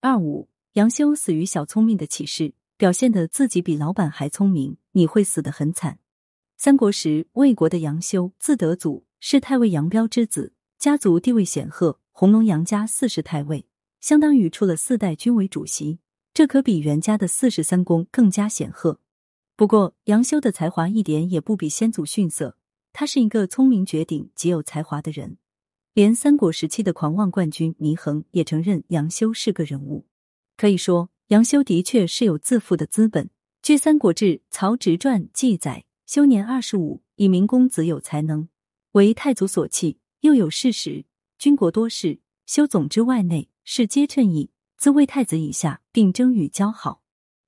二五，杨修死于小聪明的启示，表现的自己比老板还聪明，你会死得很惨。三国时，魏国的杨修字德祖，是太尉杨彪之子，家族地位显赫，红龙杨家四世太尉，相当于出了四代军委主席，这可比袁家的四世三公更加显赫。不过，杨修的才华一点也不比先祖逊色，他是一个聪明绝顶、极有才华的人。连三国时期的狂妄冠军祢衡也承认杨修是个人物。可以说，杨修的确是有自负的资本。据《三国志·曹植传》记载，修年二十五，以明公子有才能，为太祖所弃，又有事实，军国多事，修总之外内，事皆称意，自为太子以下，并争与交好。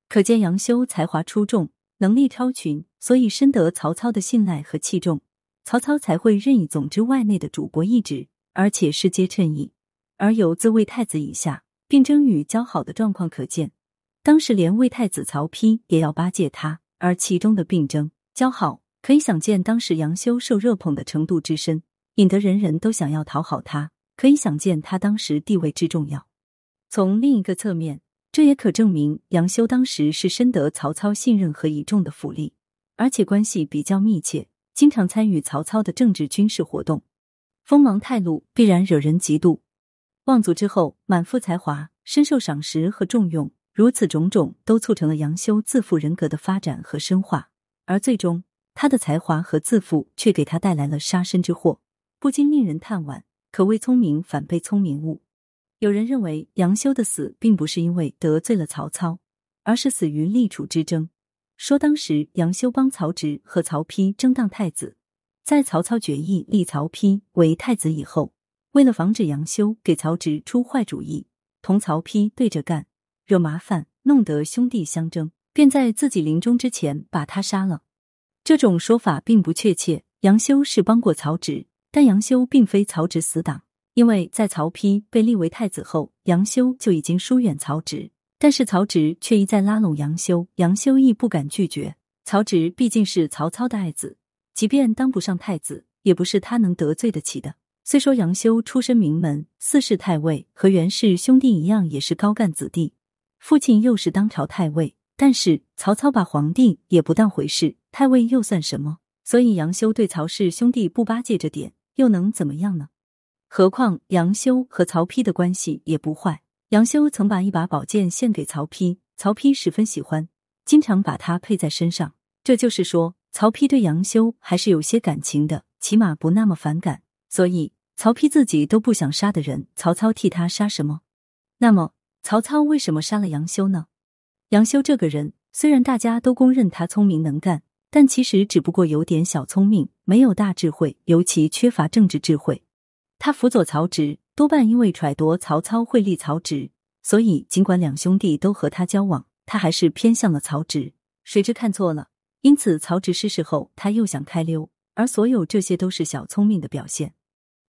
可见杨修才华出众，能力超群，所以深得曹操的信赖和器重，曹操才会任以总之外内的主簿一职。而且世皆称意，而有自魏太子以下，并争与交好的状况可见。当时连魏太子曹丕也要巴结他，而其中的并争交好，可以想见当时杨修受热捧的程度之深，引得人人都想要讨好他。可以想见他当时地位之重要。从另一个侧面，这也可证明杨修当时是深得曹操信任和倚重的府吏，而且关系比较密切，经常参与曹操的政治军事活动。锋芒太露，必然惹人嫉妒。望族之后，满腹才华，深受赏识和重用，如此种种都促成了杨修自负人格的发展和深化。而最终，他的才华和自负却给他带来了杀身之祸，不禁令人叹惋。可谓聪明反被聪明误。有人认为杨修的死并不是因为得罪了曹操，而是死于立储之争。说当时杨修帮曹植和曹丕争当太子。在曹操决意立曹丕为太子以后，为了防止杨修给曹植出坏主意，同曹丕对着干，惹麻烦，弄得兄弟相争，便在自己临终之前把他杀了。这种说法并不确切。杨修是帮过曹植，但杨修并非曹植死党，因为在曹丕被立为太子后，杨修就已经疏远曹植，但是曹植却一再拉拢杨修，杨修亦不敢拒绝。曹植毕竟是曹操的爱子。即便当不上太子，也不是他能得罪得起的。虽说杨修出身名门，四世太尉和袁氏兄弟一样，也是高干子弟，父亲又是当朝太尉，但是曹操把皇帝也不当回事，太尉又算什么？所以杨修对曹氏兄弟不巴结着点，又能怎么样呢？何况杨修和曹丕的关系也不坏，杨修曾把一把宝剑献给曹丕，曹丕十分喜欢，经常把它佩在身上。这就是说。曹丕对杨修还是有些感情的，起码不那么反感。所以曹丕自己都不想杀的人，曹操替他杀什么？那么曹操为什么杀了杨修呢？杨修这个人，虽然大家都公认他聪明能干，但其实只不过有点小聪明，没有大智慧，尤其缺乏政治智慧。他辅佐曹植，多半因为揣度曹操会立曹植，所以尽管两兄弟都和他交往，他还是偏向了曹植。谁知看错了。因此，曹植逝世后，他又想开溜，而所有这些都是小聪明的表现。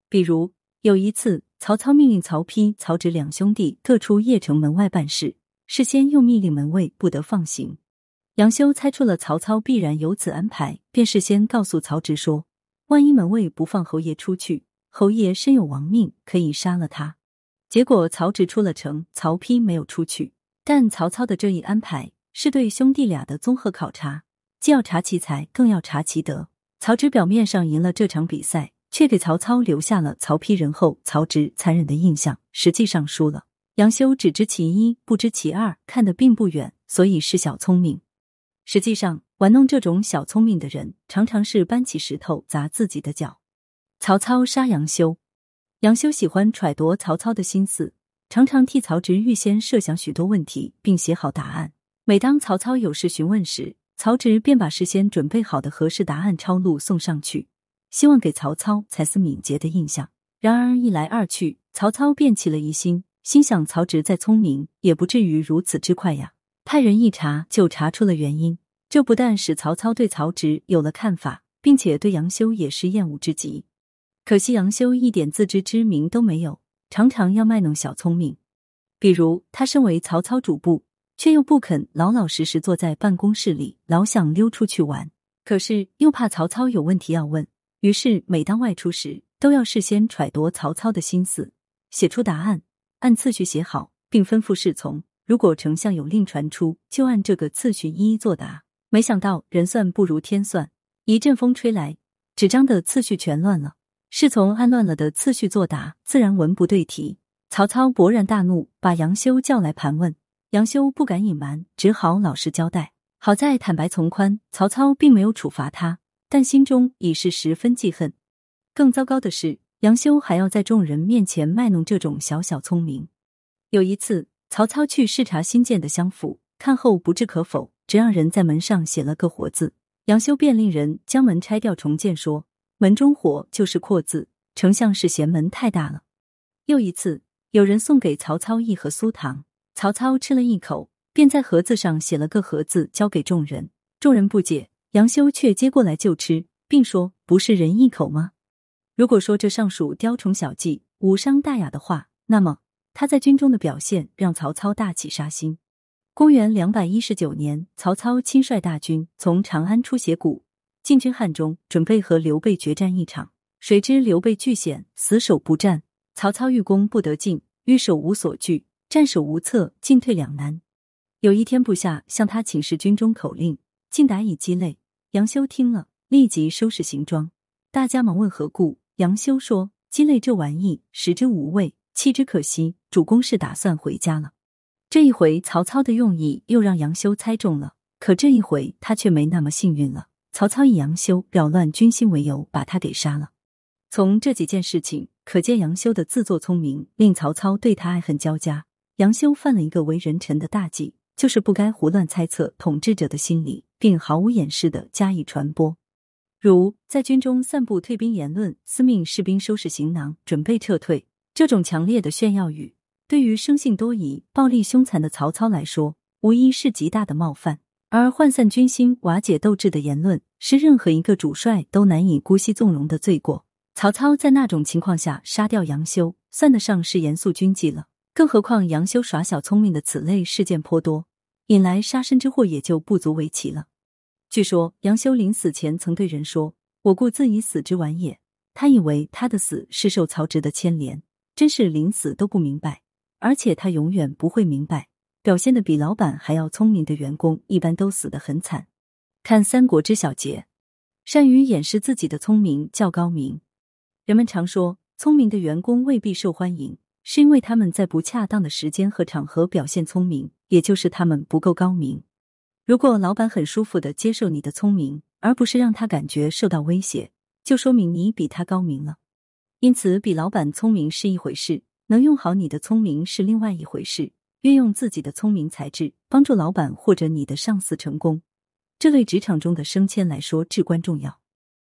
比如有一次，曹操命令曹丕、曹植两兄弟各出邺城门外办事，事先又命令门卫不得放行。杨修猜出了曹操必然有此安排，便事先告诉曹植说：“万一门卫不放侯爷出去，侯爷身有亡命，可以杀了他。”结果曹植出了城，曹丕没有出去。但曹操的这一安排是对兄弟俩的综合考察。既要查其才，更要查其德。曹植表面上赢了这场比赛，却给曹操留下了曹丕仁厚、曹植残忍的印象。实际上输了。杨修只知其一，不知其二，看得并不远，所以是小聪明。实际上，玩弄这种小聪明的人，常常是搬起石头砸自己的脚。曹操杀杨修，杨修喜欢揣度曹操的心思，常常替曹植预先设想许多问题，并写好答案。每当曹操有事询问时，曹植便把事先准备好的合适答案抄录送上去，希望给曹操才思敏捷的印象。然而一来二去，曹操便起了疑心，心想曹植再聪明，也不至于如此之快呀。派人一查，就查出了原因。这不但使曹操对曹植有了看法，并且对杨修也是厌恶之极。可惜杨修一点自知之明都没有，常常要卖弄小聪明。比如他身为曹操主簿。却又不肯老老实实坐在办公室里，老想溜出去玩。可是又怕曹操有问题要问，于是每当外出时，都要事先揣度曹操的心思，写出答案，按次序写好，并吩咐侍从，如果丞相有令传出，就按这个次序一一作答。没想到人算不如天算，一阵风吹来，纸张的次序全乱了。侍从按乱了的次序作答，自然文不对题。曹操勃然大怒，把杨修叫来盘问。杨修不敢隐瞒，只好老实交代。好在坦白从宽，曹操并没有处罚他，但心中已是十分记恨。更糟糕的是，杨修还要在众人面前卖弄这种小小聪明。有一次，曹操去视察新建的相府，看后不置可否，只让人在门上写了个“火”字。杨修便令人将门拆掉重建，说：“门中火就是扩字，丞相是嫌门太大了。”又一次。有人送给曹操一盒酥糖，曹操吃了一口，便在盒子上写了个“盒子，交给众人。众人不解，杨修却接过来就吃，并说：“不是人一口吗？”如果说这尚属雕虫小技、无伤大雅的话，那么他在军中的表现让曹操大起杀心。公元两百一十九年，曹操亲率大军从长安出斜谷，进军汉中，准备和刘备决战一场。谁知刘备据险，死守不战。曹操欲攻不得进，欲守无所据，战守无策，进退两难。有一天，部下向他请示军中口令，竟达以鸡肋。杨修听了，立即收拾行装。大家忙问何故，杨修说：“鸡肋这玩意，食之无味，弃之可惜。主公是打算回家了。”这一回，曹操的用意又让杨修猜中了。可这一回，他却没那么幸运了。曹操以杨修扰乱军心为由，把他给杀了。从这几件事情。可见杨修的自作聪明，令曹操对他爱恨交加。杨修犯了一个为人臣的大忌，就是不该胡乱猜测统治者的心理，并毫无掩饰的加以传播。如在军中散布退兵言论，司命士兵收拾行囊准备撤退，这种强烈的炫耀语，对于生性多疑、暴力凶残的曹操来说，无疑是极大的冒犯。而涣散军心、瓦解斗志的言论，是任何一个主帅都难以姑息纵容的罪过。曹操在那种情况下杀掉杨修，算得上是严肃军纪了。更何况杨修耍小聪明的此类事件颇多，引来杀身之祸也就不足为奇了。据说杨修临死前曾对人说：“我故自以死之晚也。”他以为他的死是受曹植的牵连，真是临死都不明白。而且他永远不会明白，表现的比老板还要聪明的员工，一般都死得很惨。看《三国之小节》，善于掩饰自己的聪明叫高明。人们常说，聪明的员工未必受欢迎，是因为他们在不恰当的时间和场合表现聪明，也就是他们不够高明。如果老板很舒服的接受你的聪明，而不是让他感觉受到威胁，就说明你比他高明了。因此，比老板聪明是一回事，能用好你的聪明是另外一回事。运用自己的聪明才智，帮助老板或者你的上司成功，这对职场中的升迁来说至关重要。